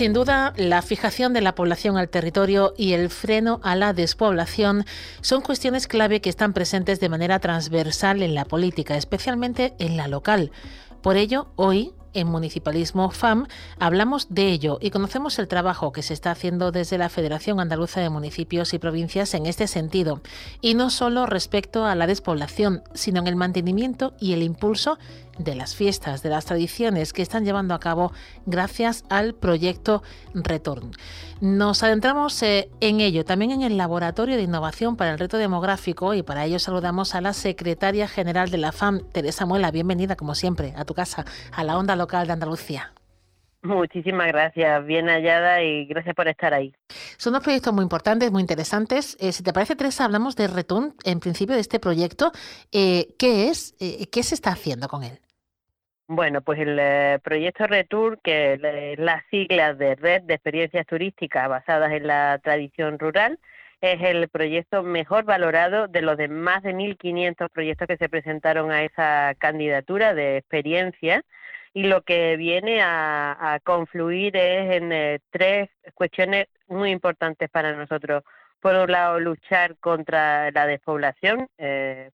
Sin duda, la fijación de la población al territorio y el freno a la despoblación son cuestiones clave que están presentes de manera transversal en la política, especialmente en la local. Por ello, hoy en Municipalismo FAM hablamos de ello y conocemos el trabajo que se está haciendo desde la Federación Andaluza de Municipios y Provincias en este sentido, y no solo respecto a la despoblación, sino en el mantenimiento y el impulso de las fiestas, de las tradiciones que están llevando a cabo gracias al proyecto Return. Nos adentramos eh, en ello, también en el Laboratorio de Innovación para el Reto Demográfico y para ello saludamos a la secretaria general de la FAM, Teresa Muela. Bienvenida, como siempre, a tu casa, a la onda local de Andalucía. Muchísimas gracias, bien hallada y gracias por estar ahí. Son dos proyectos muy importantes, muy interesantes. Eh, si te parece, Teresa, hablamos de Return, en principio, de este proyecto. Eh, ¿Qué es? ¿Qué se está haciendo con él? Bueno, pues el eh, proyecto Retour, que es la sigla de Red de Experiencias Turísticas basadas en la tradición rural, es el proyecto mejor valorado de los de más de 1.500 proyectos que se presentaron a esa candidatura de experiencia y lo que viene a, confluir es en eh, tres cuestiones muy importantes para nosotros. Por un lado, luchar contra la despoblación, eh,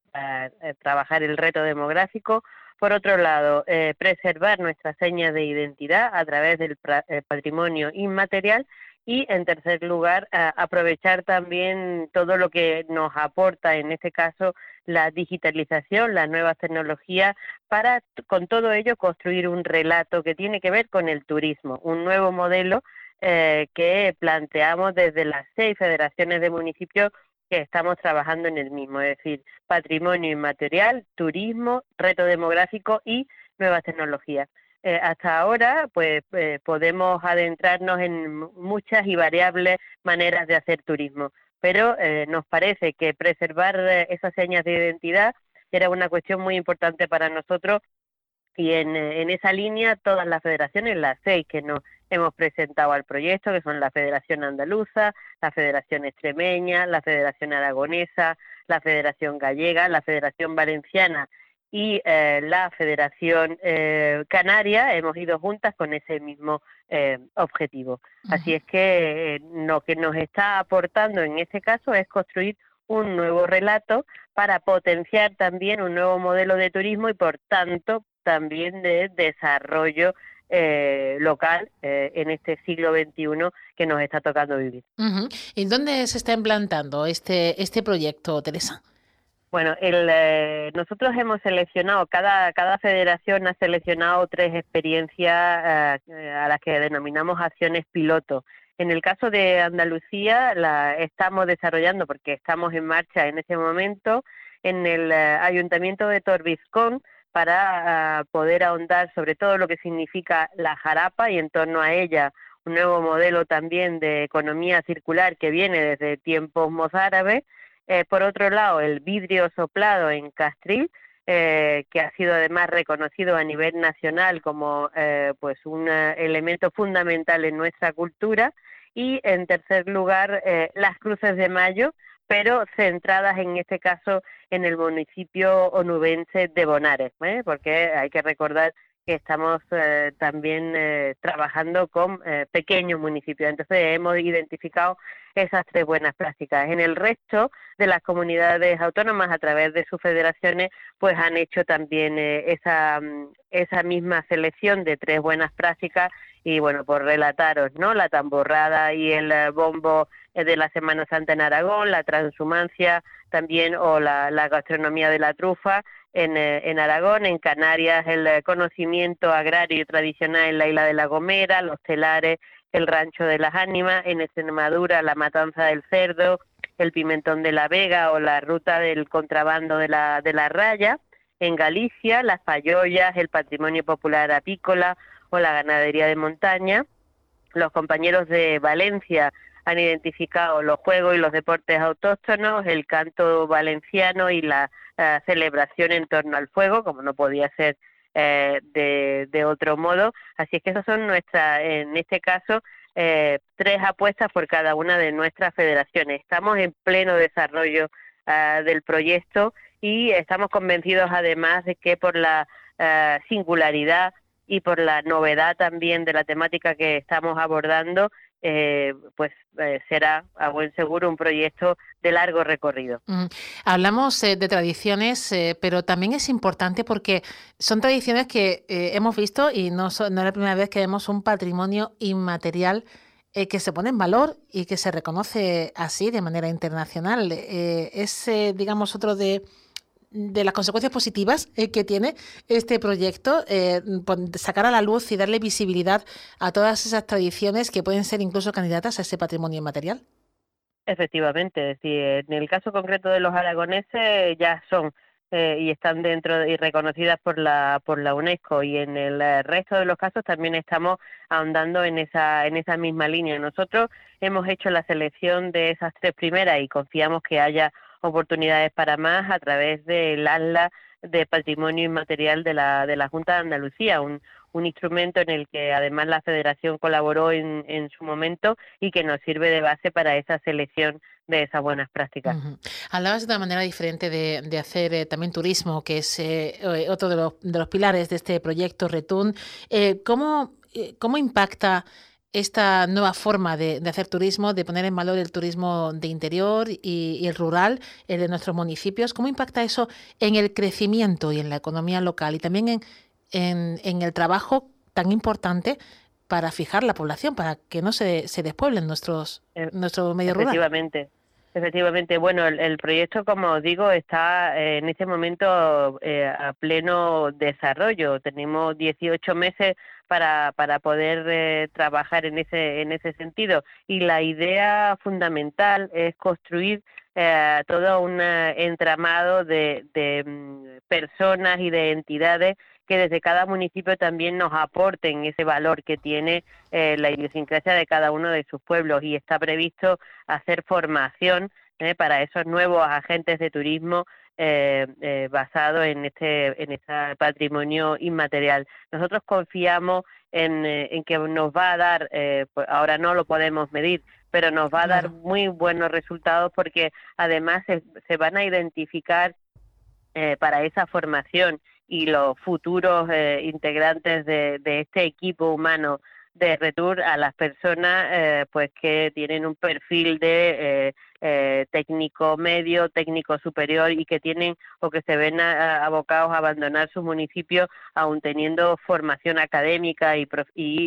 trabajar el reto demográfico, por otro lado, eh, preservar nuestras señas de identidad a través del eh, patrimonio inmaterial y, en tercer lugar, aprovechar también todo lo que nos aporta, en este caso, la digitalización, las nuevas tecnologías, para, con todo ello, construir un relato que tiene que ver con el turismo, un nuevo modelo eh, que planteamos desde las seis federaciones de municipios que estamos trabajando en el mismo, es decir, patrimonio inmaterial, turismo, reto demográfico y nuevas tecnologías. Eh, hasta ahora, pues eh, podemos adentrarnos en muchas y variables maneras de hacer turismo, pero eh, nos parece que preservar esas señas de identidad era una cuestión muy importante para nosotros y en, en esa línea todas las federaciones, las seis que nos hemos presentado al proyecto, que son la Federación Andaluza, la Federación Extremeña, la Federación Aragonesa, la Federación Gallega, la Federación Valenciana y la Federación Canaria hemos ido juntas con ese mismo objetivo. Así es que lo que nos está aportando en este caso es construir un nuevo relato para potenciar también un nuevo modelo de turismo y por tanto también de desarrollo eh, local eh, en este siglo XXI que nos está tocando vivir. ¿Y dónde se está implantando este, este proyecto, Teresa? Bueno, el, eh, nosotros hemos seleccionado, cada, cada federación ha seleccionado tres experiencias a las que denominamos acciones piloto. En el caso de Andalucía la estamos desarrollando porque estamos en marcha en ese momento en el eh, Ayuntamiento de Torbiscón para ah, poder ahondar sobre todo lo que significa la jarapa y en torno a ella un nuevo modelo también de economía circular que viene desde tiempos mozárabes. Eh, por otro lado, el vidrio soplado en Castril, eh, que ha sido además reconocido a nivel nacional como pues un elemento fundamental en nuestra cultura y en tercer lugar eh, las cruces de mayo, pero centradas en este caso en el municipio onubense de Bonares, ¿eh? porque hay que recordar que estamos eh, también trabajando con pequeños municipios. Entonces hemos identificado esas tres buenas prácticas. En el resto de las comunidades autónomas, a través de sus federaciones, pues han hecho también esa, mm, esa misma selección de tres buenas prácticas y bueno, por relataros, ¿no? La tamborrada y el eh, bombo eh, de la Semana Santa en Aragón, la transhumancia también o la, gastronomía de la trufa en, eh, en, Aragón, en Canarias el conocimiento agrario y tradicional en la isla de La Gomera, los telares, el rancho de las ánimas, en Extremadura la matanza del cerdo, el pimentón de la Vega o la ruta del contrabando de la, de la raya, en Galicia las payollas, el patrimonio popular apícola, o la ganadería de montaña. Los compañeros de Valencia han identificado los juegos y los deportes autóctonos, el canto valenciano y la celebración en torno al fuego, como no podía ser eh, de, otro modo. Así es que esas son nuestras, en este caso, eh, tres apuestas por cada una de nuestras federaciones. Estamos en pleno desarrollo del proyecto y estamos convencidos además de que por la singularidad y por la novedad también de la temática que estamos abordando, eh, pues eh, será a buen seguro un proyecto de largo recorrido. Hablamos eh, de tradiciones, pero también es importante porque son tradiciones que hemos visto y no, no es la primera vez que vemos un patrimonio inmaterial que se pone en valor y que se reconoce así de manera internacional. es, digamos, otro de de las consecuencias positivas eh, que tiene este proyecto, eh, sacar a la luz y darle visibilidad a todas esas tradiciones que pueden ser incluso candidatas a ese patrimonio inmaterial. Efectivamente, en el caso concreto de los aragoneses ya son eh, y están dentro y reconocidas por la por la UNESCO y en el resto de los casos también estamos ahondando en esa en esa misma línea. Nosotros hemos hecho la selección de esas tres primeras y confiamos que haya oportunidades para más a través del ALA de Patrimonio Inmaterial de la, de la Junta de Andalucía, un, un instrumento en el que además la Federación colaboró en, en su momento y que nos sirve de base para esa selección de esas buenas prácticas. Hablabas de una manera diferente de, de hacer eh, también turismo, que es eh, eh, otro de los, de los, pilares de este proyecto Retún. ¿cómo, ¿Cómo impacta esta nueva forma de, hacer turismo, de poner en valor el turismo de interior y, el rural el de nuestros municipios. ¿Cómo impacta eso en el crecimiento y en la economía local y también en, en, el trabajo tan importante para fijar la población, para que no se, se despueblen nuestros, eh, nuestro medio rural? Efectivamente. Efectivamente, bueno, el, proyecto, como os digo, está eh, en este momento eh, a pleno desarrollo. Tenemos 18 meses para, para poder eh, trabajar en ese, en ese sentido. Y la idea fundamental es construir todo un entramado de, de mm, personas y de entidades que desde cada municipio también nos aporten ese valor que tiene eh, la idiosincrasia de cada uno de sus pueblos y está previsto hacer formación eh, para esos nuevos agentes de turismo eh, eh basado en este en este patrimonio inmaterial. Nosotros confiamos en, en que nos va a dar, pues ahora no lo podemos medir, pero nos va a dar muy buenos resultados porque además se van a identificar para esa formación y los futuros integrantes de, este equipo humano de Retour a las personas pues que tienen un perfil de eh, técnico medio, técnico superior y que tienen o que se ven abocados a abandonar su municipio aún teniendo formación académica y,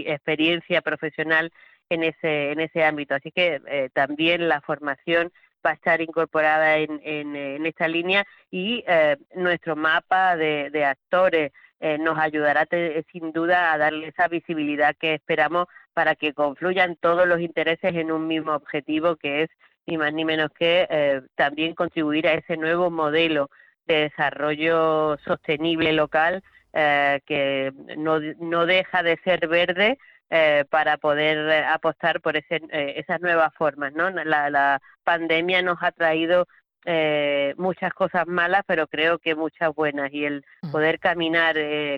experiencia profesional en ese, en ese ámbito. Así que eh, también la formación va a estar incorporada en, en, esta línea y eh, nuestro mapa de, actores nos ayudará sin duda a darle esa visibilidad que esperamos para que confluyan todos los intereses en un mismo objetivo que es ni más ni menos que eh, también contribuir a ese nuevo modelo de desarrollo sostenible local eh, que no, no, deja de ser verde eh, para poder apostar por ese, esas nuevas formas. ¿no? La, la, pandemia nos ha traído muchas cosas malas, pero creo que muchas buenas y el mm. poder caminar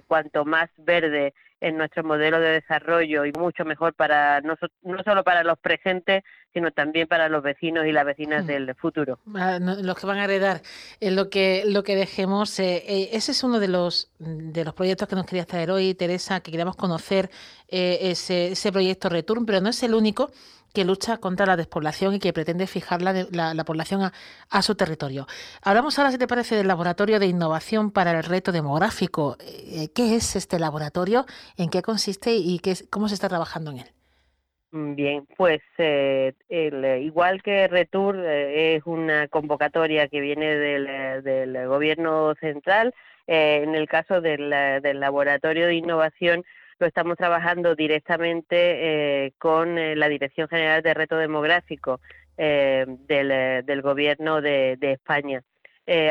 cuanto más verde en nuestro modelo de desarrollo y mucho mejor para no, no solo para los presentes, sino también para los vecinos y las vecinas mm. del futuro. Ah, los que van a heredar eh, lo que lo que dejemos. Eh, eh, ese es uno de los de los proyectos que nos quería traer hoy, Teresa, que queríamos conocer ese, ese proyecto Return, pero no es el único que lucha contra la despoblación y que pretende fijar la, la, población a, su territorio. Hablamos ahora, si te parece, del Laboratorio de Innovación para el Reto Demográfico. Eh, ¿Qué es este laboratorio? ¿En qué consiste y qué, cómo se está trabajando en él? Mm, bien, pues eh, igual que Retour eh, es una convocatoria que viene del, gobierno central, en el caso del laboratorio de innovación estamos trabajando directamente eh, con eh, la Dirección General de Reto Demográfico eh, del, Gobierno de, España.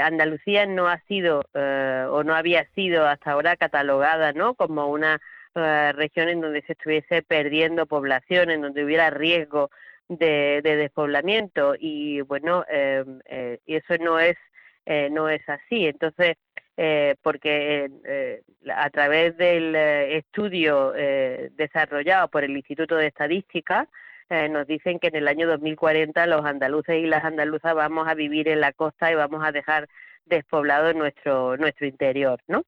Andalucía no ha sido o no había sido hasta ahora catalogada ¿no? como una región en donde se estuviese perdiendo población, en donde hubiera riesgo de, de despoblamiento y bueno, eso no es no es así. Entonces, eh, porque eh, a través del eh, estudio desarrollado por el Instituto de Estadística, nos dicen que en el año 2040 los andaluces y las andaluzas vamos a vivir en la costa y vamos a dejar despoblado nuestro nuestro interior, ¿no?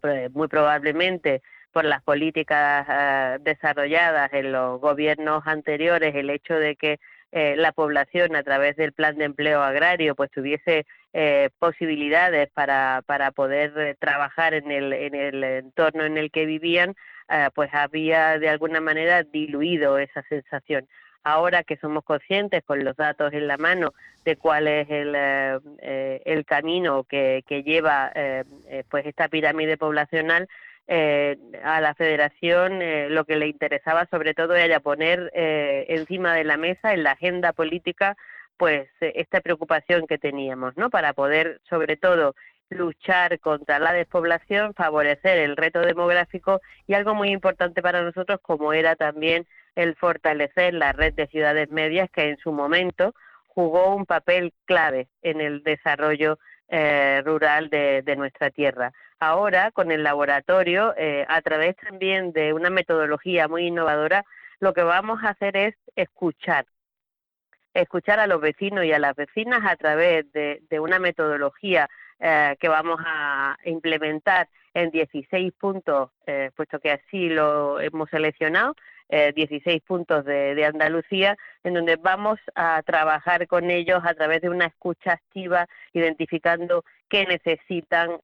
Pues, muy probablemente por las políticas desarrolladas en los gobiernos anteriores, el hecho de que la población a través del plan de empleo agrario pues tuviese eh, posibilidades para, para poder eh, trabajar en el, en el entorno en el que vivían, eh, pues había de alguna manera diluido esa sensación. Ahora que somos conscientes con los datos en la mano de cuál es el, el camino que, que lleva pues esta pirámide poblacional, a la federación lo que le interesaba sobre todo era poner encima de la mesa en la agenda política pues eh, esta preocupación que teníamos, ¿no? Para poder, sobre todo, luchar contra la despoblación, favorecer el reto demográfico y algo muy importante para nosotros como era también el fortalecer la red de ciudades medias que en su momento jugó un papel clave en el desarrollo eh, rural de, nuestra tierra. Ahora, con el laboratorio, eh, a través también de una metodología muy innovadora, lo que vamos a hacer es escuchar escuchar a los vecinos y a las vecinas a través de, una metodología eh, que vamos a implementar en 16 puntos, eh, puesto que así lo hemos seleccionado, 16 eh, puntos de, de, Andalucía, en donde vamos a trabajar con ellos a través de una escucha activa, identificando qué necesitan,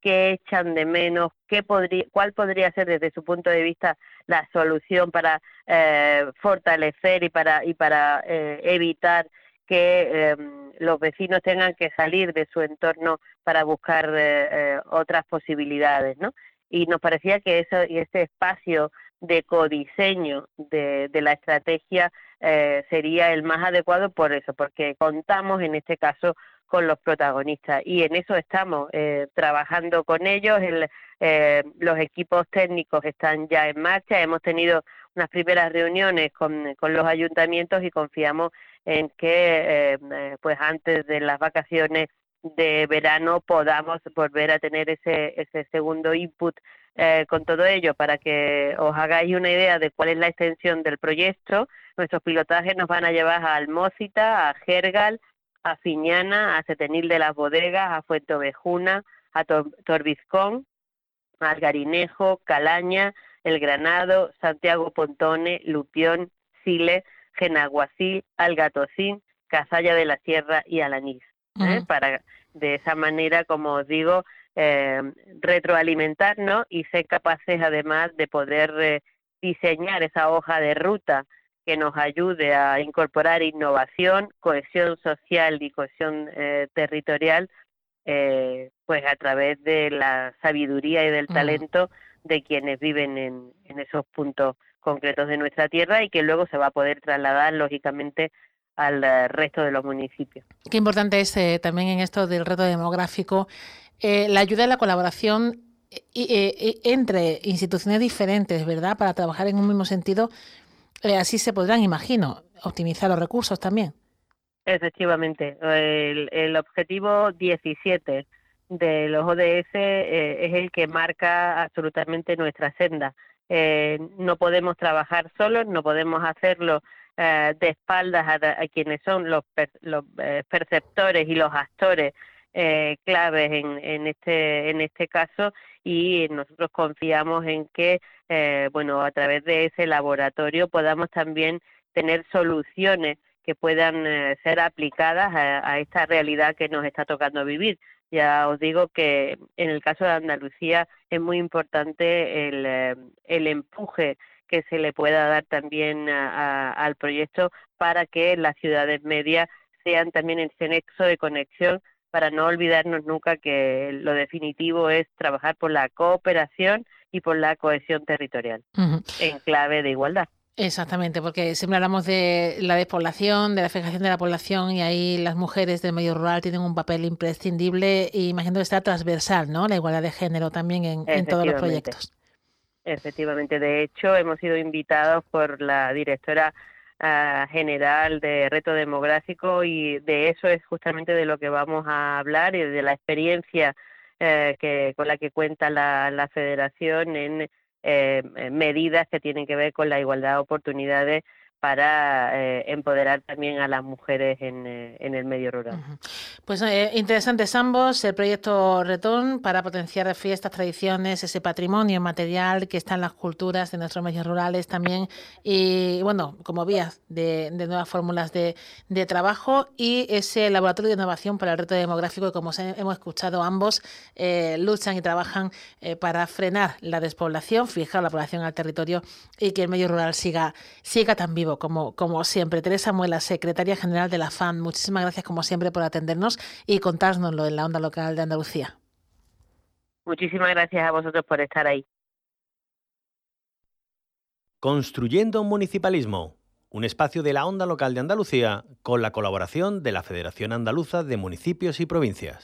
qué echan de menos, qué podría, cuál podría ser desde su punto de vista la solución para eh, fortalecer y para, y para eh, evitar que em, los vecinos tengan que salir de su entorno para buscar eh, otras posibilidades, ¿no? Y nos parecía que eso y ese espacio de codiseño de, de la estrategia sería el más adecuado por eso, porque contamos en este caso con los protagonistas y en eso estamos eh, trabajando con ellos. Eh, los equipos técnicos están ya en marcha. Hemos tenido unas primeras reuniones con, con los ayuntamientos y confiamos en que eh, pues antes de las vacaciones de verano podamos volver a tener ese, ese segundo input con todo ello para que os hagáis una idea de cuál es la extensión del proyecto. Nuestros pilotajes nos van a llevar a Almócita, a Gergal, a Fiñana, a Setenil de las Bodegas, a Fuentovejuna, a Torbizcón, a Algarinejo, Calaña, El Granado, Santiago Pontone, Lupión, Sile, Genaguacil, Algatocín, Cazalla de la Sierra y Alanís. ¿eh? Para de esa manera, como os digo, eh, retroalimentarnos y ser capaces además de poder eh, diseñar esa hoja de ruta que nos ayude a incorporar innovación, cohesión social y cohesión eh, territorial, eh, pues a través de la sabiduría y del talento de quienes viven en, esos puntos concretos de nuestra tierra y que luego se va a poder trasladar lógicamente al eh, resto de los municipios. Qué importante es también en esto del reto demográfico la ayuda y la colaboración entre instituciones diferentes, ¿verdad? Para trabajar en un mismo sentido eh, así se podrán, imagino, optimizar los recursos también. Efectivamente. El, objetivo 17 de los ODS eh, es el que marca absolutamente nuestra senda. Eh, no podemos trabajar solos, no podemos hacerlo de espaldas a, quienes son los, los perceptores y los actores eh, claves en, en, este, en este caso y nosotros confiamos en que, eh, bueno, a través de ese laboratorio podamos también tener soluciones que puedan eh, ser aplicadas a, esta realidad que nos está tocando vivir. Ya os digo que en el caso de Andalucía es muy importante el, eh, el empuje que se le pueda dar también al proyecto para que las ciudades medias sean también ese nexo de conexión para no olvidarnos nunca que lo definitivo es trabajar por la cooperación y por la cohesión territorial en clave de igualdad. Exactamente, porque siempre hablamos de la despoblación, de la fijación de la población y ahí las mujeres del medio rural tienen un papel imprescindible y imagino que está transversal, ¿no? La igualdad de género también en, en todos los proyectos. Efectivamente, de hecho hemos sido invitados por la directora general de reto demográfico y de eso es justamente de lo que vamos a hablar y de la experiencia eh, que con la que cuenta la, la federación en eh, medidas que tienen que ver con la igualdad de oportunidades para eh, empoderar también a las mujeres en, eh, el medio rural. Pues eh, interesantes ambos, el proyecto Retón para potenciar fiestas, tradiciones, ese patrimonio material que está en las culturas de nuestros medios rurales también y bueno, como vías de, nuevas fórmulas de, trabajo y ese laboratorio de innovación para el reto demográfico que como hemos escuchado ambos luchan y trabajan para frenar la despoblación, fijar la población al territorio y que el medio rural siga, siga tan vivo como, como siempre. Teresa Muela, secretaria general de la FAM, muchísimas gracias como siempre por atendernos y contárnoslo en la onda local de Andalucía. Muchísimas gracias a vosotros por estar ahí. Construyendo un municipalismo, un espacio de la onda local de Andalucía con la colaboración de la Federación Andaluza de Municipios y Provincias.